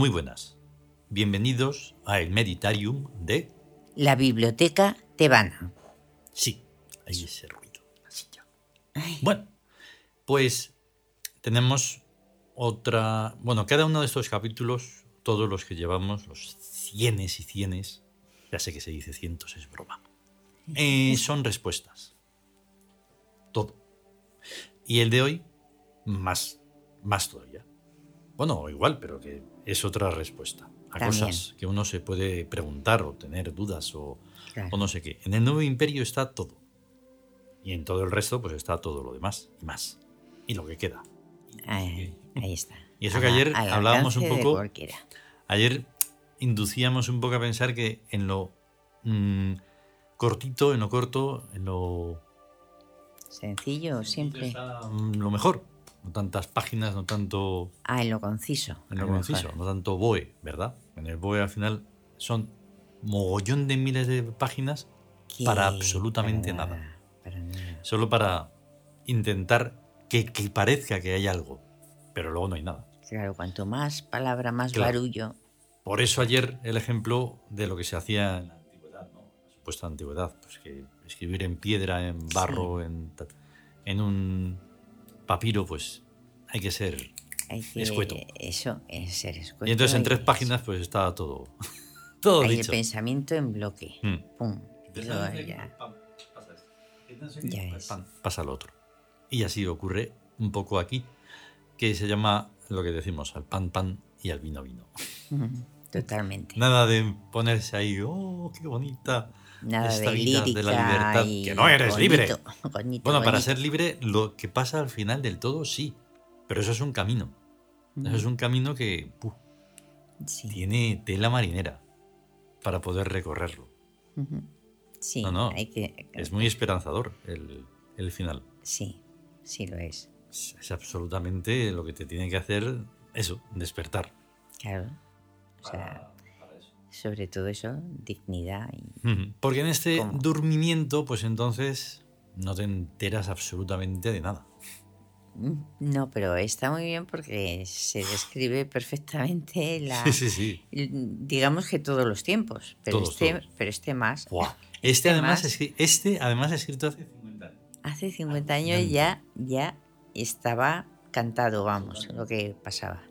Muy buenas. Bienvenidos a el Meditarium de... La biblioteca tebana. Sí, hay ese ruido. Así ya. Bueno, pues tenemos otra... Bueno, cada uno de estos capítulos, todos los que llevamos, los cienes y cienes, ya sé que se dice cientos, es broma, eh, son respuestas. Todo. Y el de hoy, más, más todavía. Bueno, igual, pero que es otra respuesta a También. cosas que uno se puede preguntar o tener dudas o, Claro. o no sé qué. En el nuevo imperio está todo. Y en todo el resto, pues está todo lo demás y más. Y lo que queda. Ahí, ahí está. Y eso que ayer hablábamos un poco-. Ayer inducíamos un poco a pensar que en lo mm, cortito, en lo corto, en lo Sencillo, simple. está, mm, lo mejor. No tantas páginas, no tanto Ah, en lo conciso. en lo conciso, mejor. no tanto BOE, ¿verdad? En el BOE al final son mogollón de miles de páginas para absolutamente para nada. Para nada. solo para intentar que, que parezca que hay algo, pero luego no hay nada. Claro, cuanto más palabra, más Claro. barullo. Por eso ayer el ejemplo de lo que se hacía en la antigüedad, ¿no? La supuesta antigüedad, pues que escribir en piedra, en barro, en, en un papiro, pues hay que ser... Hay que, Escueto. Eso es ser escueto. y entonces en tres páginas pues está todo, todo Hay el pensamiento en bloque. Mm. Pum. Luego ya. Pam, pasa lo otro. Y así ocurre un poco aquí, que se llama lo que decimos, al pan pan y al vino vino. Totalmente. Nada de ponerse ahí, oh, qué bonita. Nada esta de vida lírica de la libertad, y que no eres libre. bonito, bonito, Bueno, para ser libre, lo que pasa al final del todo, sí. Pero eso es un camino. Eso es un camino que puf, Sí. tiene tela marinera para poder recorrerlo. Sí, No, no. hay que... Es muy esperanzador el, el final. Sí, sí lo es. Es, es absolutamente lo que te tiene que hacer eso, despertar. Claro. O sea, sobre todo eso, dignidad y... Porque en este ¿Cómo? durmimiento, pues entonces no te enteras absolutamente de nada. Mm, No, pero está muy bien porque se describe perfectamente la... Sí, sí, sí. Digamos que todos los tiempos, pero, Todos, este, todos. pero este más. Buah. Este, además, más- es, este además escrito hace 50 años. Hace 50 años ya, ya estaba cantado, vamos, lo que pasaba.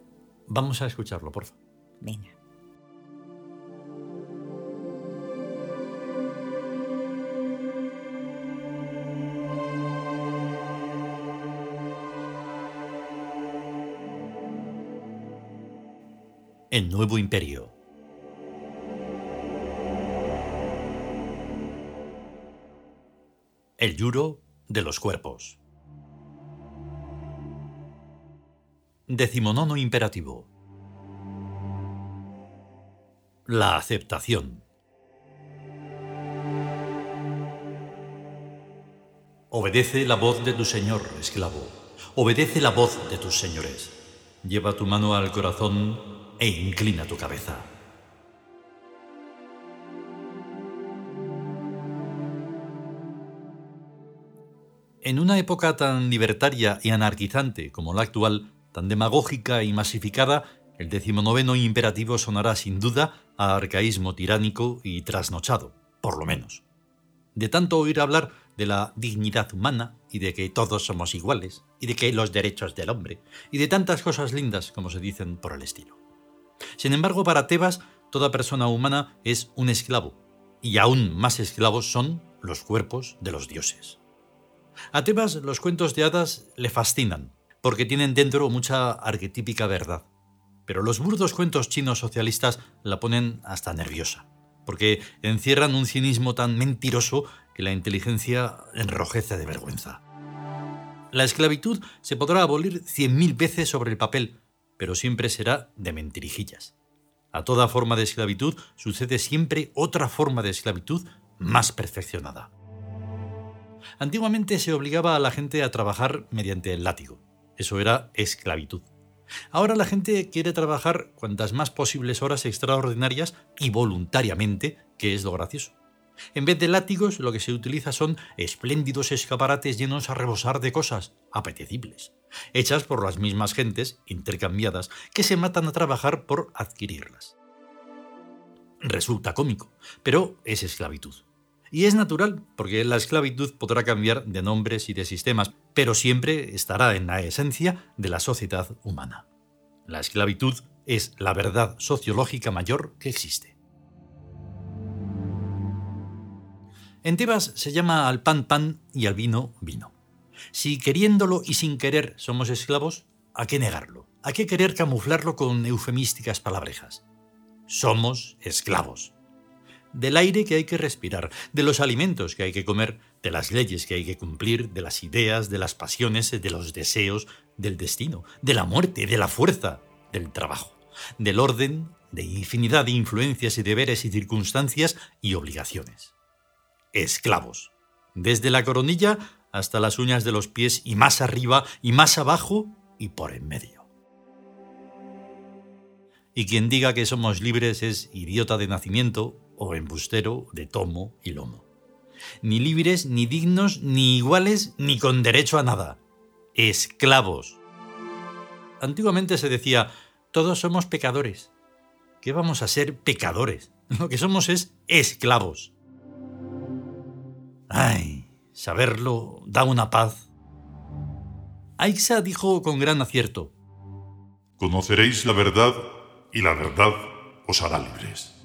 Vamos a escucharlo, por favor. Venga. El nuevo imperio. El yuro de los cuerpos. Decimonono imperativo. La aceptación. Obedece la voz de tu señor, esclavo. Obedece la voz de tus señores. Lleva tu mano al corazón e inclina tu cabeza. En una época tan libertaria y anarquizante como la actual, tan demagógica y masificada, el decimonoveno imperativo sonará sin duda a arcaísmo tiránico y trasnochado, por lo menos. De tanto oír hablar de la dignidad humana y de que todos somos iguales y de que los derechos del hombre y de tantas cosas lindas como se dicen por el estilo. Sin embargo, para Tebas, toda persona humana es un esclavo, y aún más esclavos son los cuerpos de los dioses. A Tebas los cuentos de hadas le fascinan, porque tienen dentro mucha arquetípica verdad. Pero los burdos cuentos chinos socialistas la ponen hasta nerviosa, porque encierran un cinismo tan mentiroso que la inteligencia enrojece de vergüenza. La esclavitud se podrá abolir cien mil veces sobre el papel, pero siempre será de mentirijillas. A toda forma de esclavitud sucede siempre otra forma de esclavitud más perfeccionada. Antiguamente se obligaba a la gente a trabajar mediante el látigo. Eso era esclavitud. Ahora la gente quiere trabajar cuantas más posibles horas extraordinarias y voluntariamente, que es lo gracioso. En vez de látigos, lo que se utiliza son espléndidos escaparates llenos a rebosar de cosas apetecibles, hechas por las mismas gentes, intercambiadas, que se matan a trabajar por adquirirlas. Resulta cómico, pero es esclavitud. Y es natural, porque la esclavitud podrá cambiar de nombres y de sistemas, pero siempre estará en la esencia de la sociedad humana. La esclavitud es la verdad sociológica mayor que existe. En Tebas se llama al pan pan y al vino vino. Si queriéndolo y sin querer somos esclavos, ¿a qué negarlo? ¿A qué querer camuflarlo con eufemísticas palabrejas? Somos esclavos. Del aire que hay que respirar, de los alimentos que hay que comer, de las leyes que hay que cumplir, de las ideas, de las pasiones, de los deseos, del destino, de la muerte, de la fuerza, del trabajo, del orden, de infinidad de influencias y deberes y circunstancias y obligaciones esclavos, desde la coronilla hasta las uñas de los pies y más arriba y más abajo y por en medio. Y quien diga que somos libres es idiota de nacimiento o embustero de tomo y lomo. Ni libres, ni dignos, ni iguales, ni con derecho a nada. Esclavos. Antiguamente se decía, todos somos pecadores. ¿Qué vamos a ser pecadores? Lo que somos es esclavos. Ay, saberlo da una paz. Aixa dijo con gran acierto. Conoceréis la verdad y la verdad os hará libres.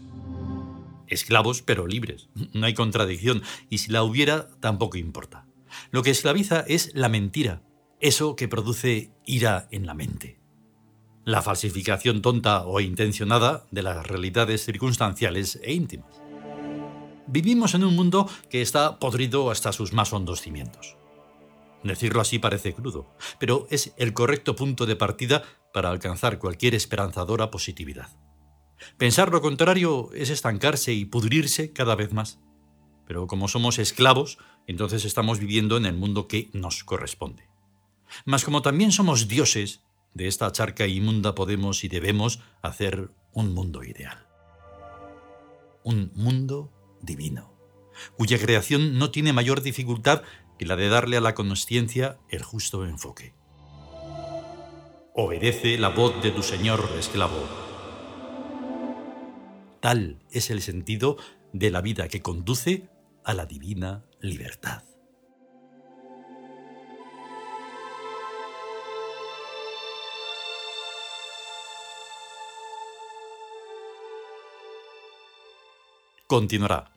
Esclavos pero libres. No hay contradicción y si la hubiera tampoco importa. Lo que esclaviza es la mentira, eso que produce ira en la mente. La falsificación tonta o intencionada de las realidades circunstanciales e íntimas. Vivimos en un mundo que está podrido hasta sus más hondos cimientos. Decirlo así parece crudo, pero es el correcto punto de partida para alcanzar cualquier esperanzadora positividad. Pensar lo contrario es estancarse y pudrirse cada vez más. Pero como somos esclavos, entonces estamos viviendo en el mundo que nos corresponde. Mas como también somos dioses, de esta charca inmunda podemos y debemos hacer un mundo ideal. Un mundo divino, cuya creación no tiene mayor dificultad que la de darle a la consciencia el justo enfoque. Obedece la voz de tu Señor, esclavo. Tal es el sentido de la vida que conduce a la divina libertad. Continuará.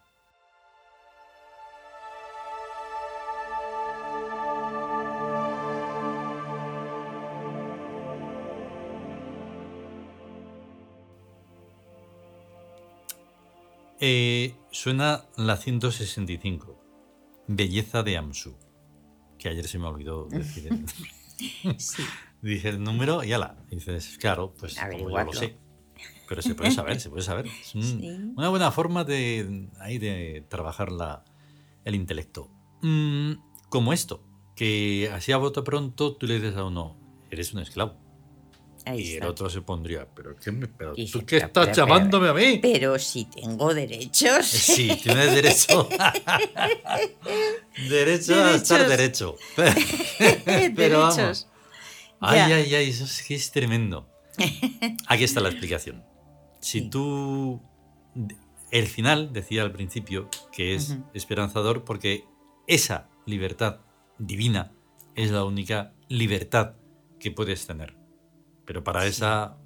Eh, suena la 165, Belleza de Amsu, que ayer se me olvidó decir el Dije el número y ala. dices, claro, pues como yo lo sé. Pero se puede saber, se puede saber. Es una buena forma de, ahí de trabajar la, el intelecto. Mm, como esto, que así a voto pronto tú le dices a uno, eres un esclavo y el otro se pondría, pero, ¿qué ¿tú qué estás llamándome a mí? Pero si tengo derechos. Sí, tienes derecho. derecho a estar derecho. pero vamos. Ay, ay, ay, eso es, es tremendo. Aquí está la explicación. Si tú. El final, decía al principio, que es esperanzador porque esa libertad divina es la única libertad que puedes tener. Pero para esa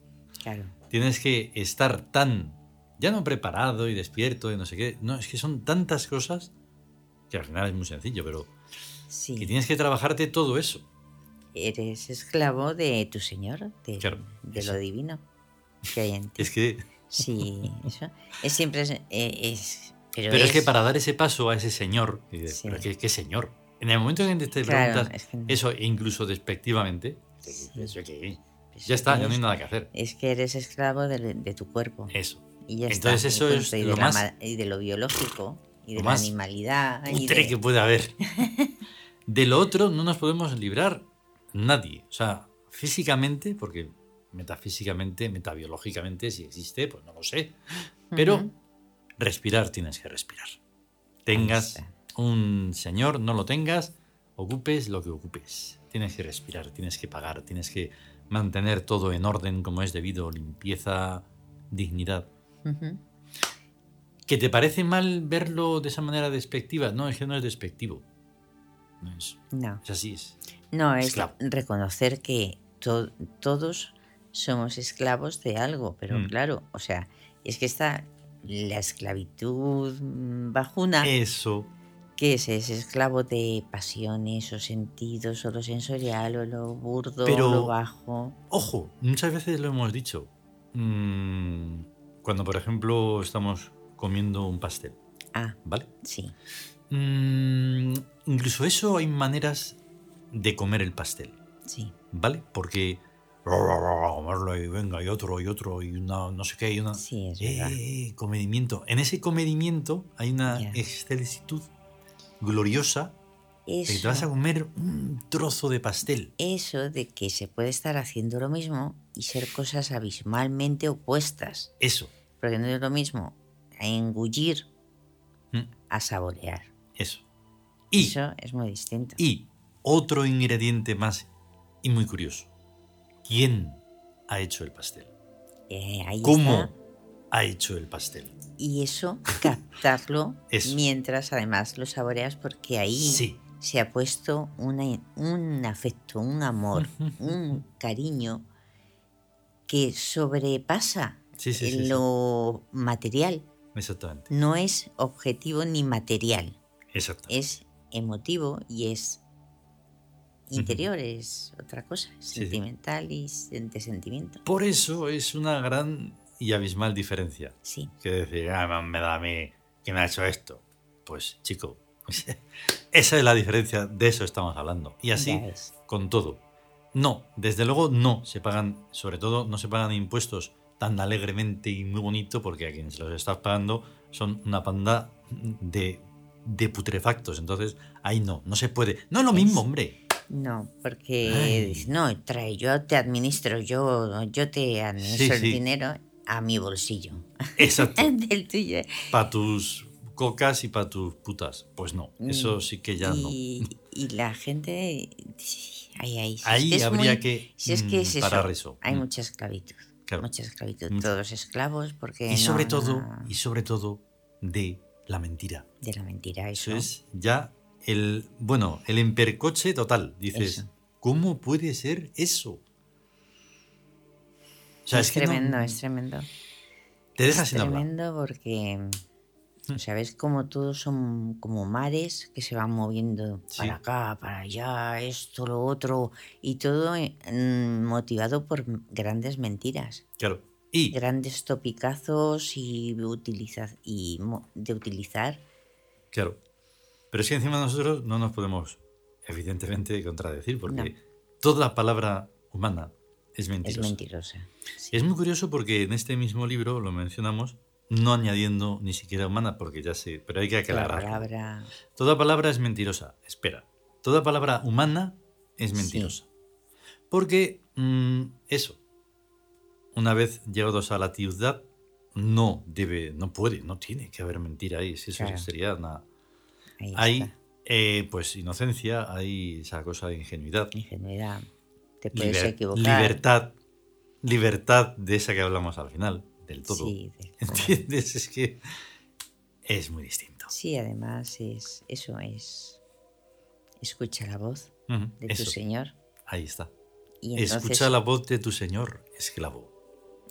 tienes que estar tan, ya no preparado y despierto y no sé qué. No, es que son tantas cosas que al final es muy sencillo, pero que tienes que trabajarte todo eso. Eres esclavo de tu Señor, de, lo divino que hay en ti. Es que... Sí, eso. Es siempre... Eh, es, pero, es... que para dar ese paso a ese Señor, ¿qué, Señor? En el momento en que te preguntas eso, incluso despectivamente, ya está, ya no hay nada que hacer. Es que eres esclavo de, tu cuerpo. Eso. Y Entonces eso es lo más... y de lo biológico, y de la animalidad. Y que puede haber. de lo otro no nos podemos librar nadie. O sea, físicamente, porque metafísicamente, metabiológicamente, si existe, pues no lo sé. Pero respirar tienes que respirar. Tengas un señor, no lo tengas, ocupes lo que ocupes. Tienes que respirar, tienes que pagar, tienes que mantener todo en orden como es debido, limpieza, dignidad. ¿Que te parece mal verlo de esa manera despectiva? No, es que no es despectivo. No es, No, es así, es. no es Esclavo. reconocer que to- todos somos esclavos de algo, pero Mm. claro, o sea, es que está la esclavitud mm, bajuna, Eso, que es, es esclavo de pasiones o sentidos o lo sensorial o lo burdo Pero- o lo bajo. ojo, muchas veces lo hemos dicho. Mm, cuando, por ejemplo, estamos comiendo un pastel, Ah, ¿vale? sí, Mm, incluso eso hay maneras de comer el pastel, sí, ¿vale? Porque comerlo y venga y otro y otro y una no sé qué y una sí, es verdad. eh, comedimiento. En ese comedimiento hay una excelsitud gloriosa de que te vas a Eso, comer un trozo de pastel. eso de que se puede estar haciendo lo mismo y ser cosas abismalmente opuestas. Eso, Porque no es lo mismo engullir mm, a saborear. eso. Y, Eso es muy distinto. y otro ingrediente más y muy curioso. ¿Quién ha hecho el pastel? Eh, ahí ¿Cómo está. ha hecho el pastel? Y eso, captarlo Eso. mientras además lo saboreas porque ahí Sí. se ha puesto una- un afecto, un amor, un cariño que sobrepasa Sí, lo material. Exactamente. No es objetivo ni material, Exactamente. es emotivo y es interior, es otra cosa, es sentimental y de sentimiento. Por eso es una gran y abismal diferencia. Sí, Que decir, ah, me da a mí me ha hecho esto. Pues, chico, esa es la diferencia, de eso estamos hablando. Y así con todo. No, desde luego no se pagan, sobre todo no se pagan impuestos tan alegremente y muy bonito porque a quienes los estás pagando son una panda de, de putrefactos. Entonces, ahí no, no se puede. No es lo mismo, hombre. No, porque Ay. no, trae, yo te administro, yo, yo te administro Sí, el sí. dinero a mi bolsillo. Exacto. Del tuyo. Para tus cocas y para tus putas. Pues no, eso sí que ya no. y, la gente. Ahí, ahí. si es Ahí que es habría muy- que Si es que es mm, eso, parar eso. Hay Mm. mucha esclavitud. Claro. Mucha esclavitud. Todos esclavos, porque. Y sobre no- todo, no- y sobre todo, de la mentira. de la mentira, eso. Eso es ya el, bueno, el empercoche total. Dices, Eso. ¿cómo puede ser eso? Sea, es, no- tremendo, es tremendo. te dejas es sin hablar. tremendo porque. Mm. O ves como todos son como mares que se van moviendo Sí. para acá, para allá, esto, lo otro, y todo eh, mm, motivado por grandes mentiras, Claro. Y, grandes topicazos y, utiliza, y de utilizar. claro. Pero es que encima nosotros no nos podemos, evidentemente, contradecir, porque toda palabra humana es Es mentirosa. Sí. Es muy curioso porque en este mismo libro lo mencionamos, no añadiendo ni siquiera humana, porque ya sé, pero hay que La aclarar. palabra. Toda palabra es mentirosa. Espera. Toda palabra humana es mentirosa. Porque mm, eso, una vez llegados a la ciudad, no debe, no puede, no tiene que haber mentira ahí. Si eso Claro. sería nada. Ahí Hay, eh, pues, inocencia, hay esa cosa de ingenuidad. Ingenuidad. Te puedes liber- equivocar. libertad, libertad de esa que hablamos al final, del todo. Sí, del todo. ¿Entiendes? Es que es muy distinto. Sí, además es eso es escucha la voz de eso, tu Señor ahí está. y entonces Escucha la voz de tu señor, esclavo.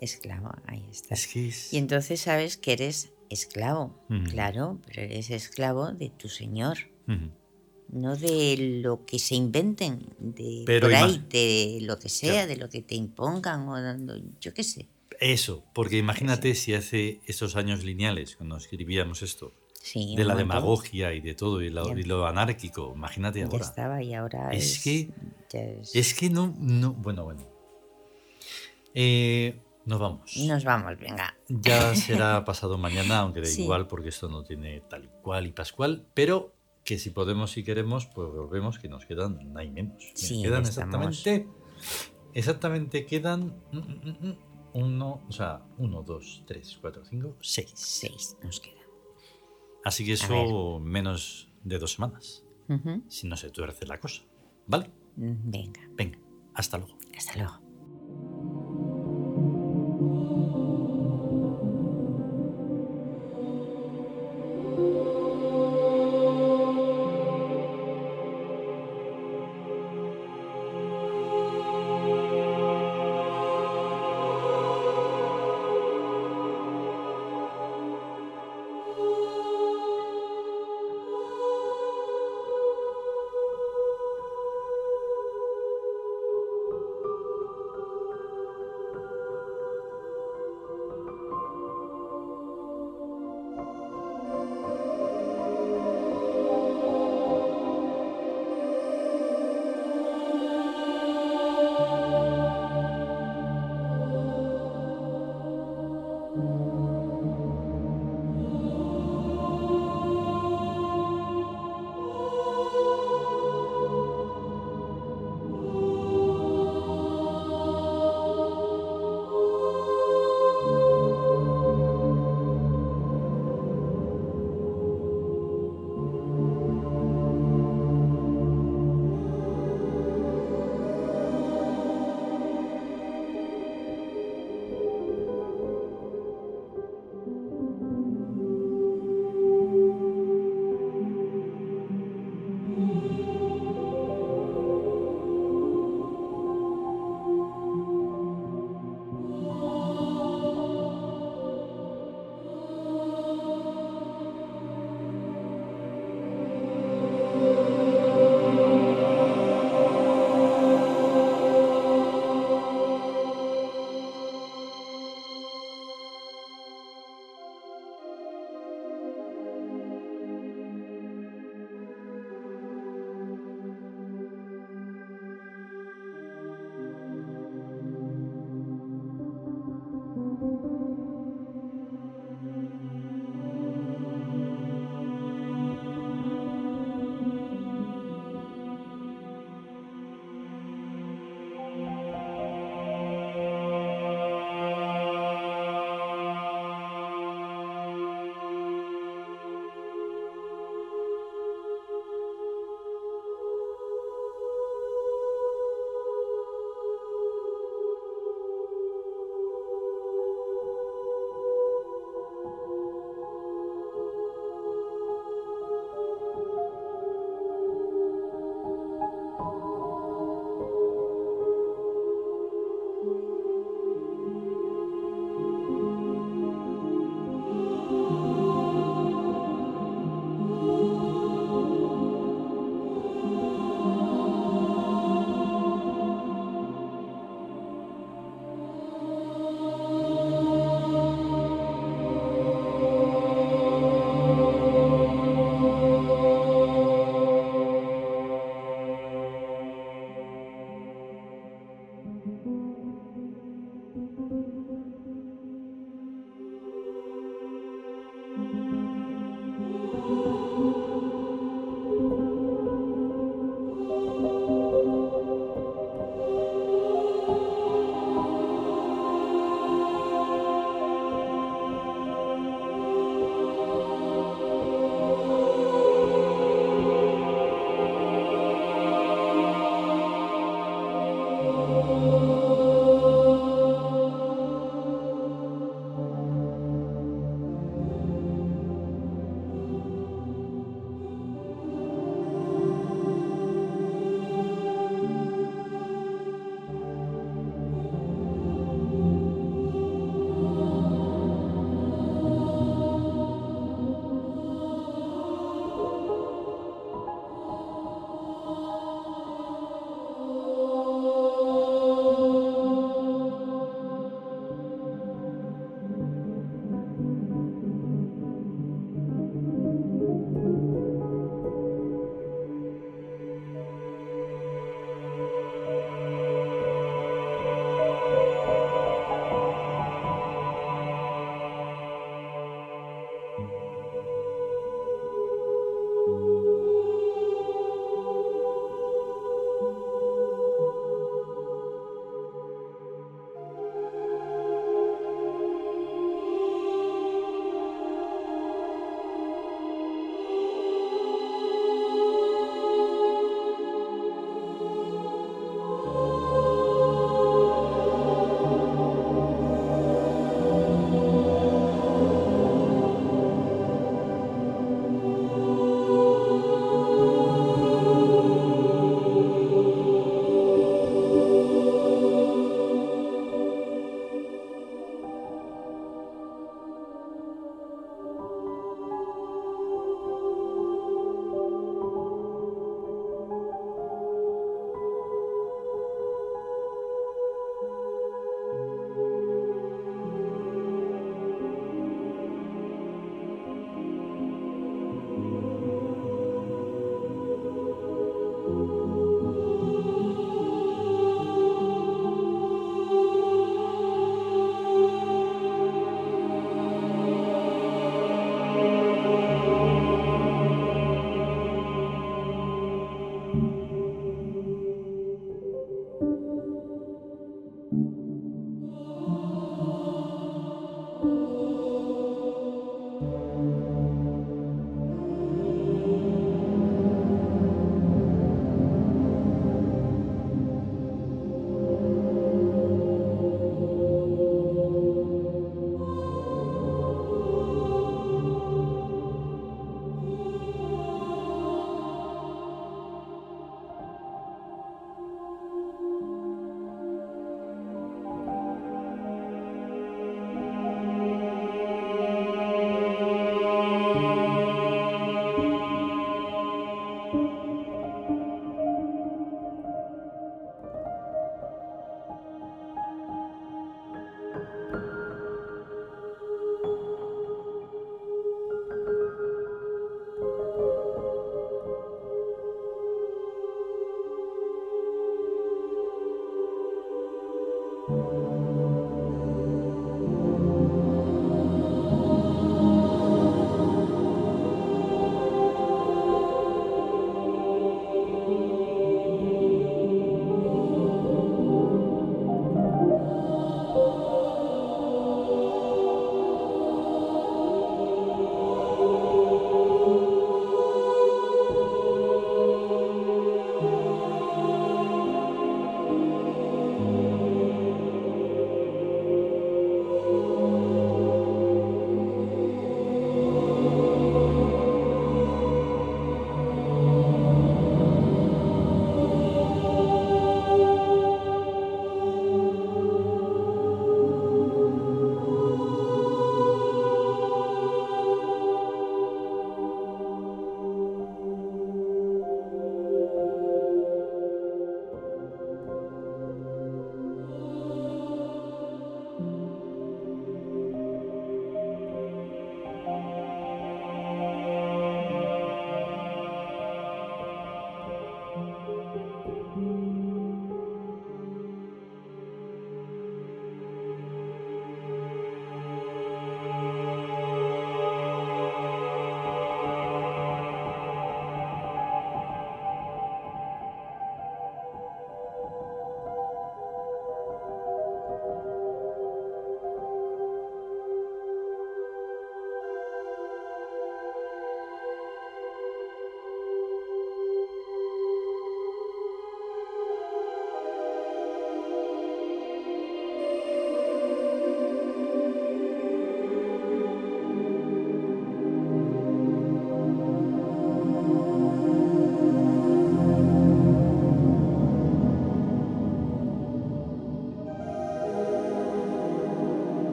esclavo, ahí está. Es que es... Y entonces sabes que eres esclavo, claro, pero eres esclavo de tu Señor. No de lo que se inventen, de Pero por ahí, de lo que sea, Claro. de lo que te impongan o dando, yo qué sé. Eso, porque imagínate si hace esos años lineales, cuando escribíamos esto, Sí, de la montón. demagogia y de todo, y lo, Ya. y lo anárquico, imagínate Ya ahora. estaba y ahora Es es, que- es- Es que no, no, bueno, bueno. Eh, nos vamos. Nos vamos, venga. Ya será pasado mañana, aunque da Sí. igual, porque esto no tiene tal cual y pascual, pero que si podemos y queremos, pues volvemos, que nos quedan, no hay menos. Sí, quedan estamos. exactamente, exactamente quedan mm, mm, mm, uno, o sea, uno, dos, tres, cuatro, cinco, seis. Seis nos quedan. Así que eso menos de dos semanas, si no se tuerce la cosa. ¿Vale? Venga, Venga, hasta luego. hasta luego.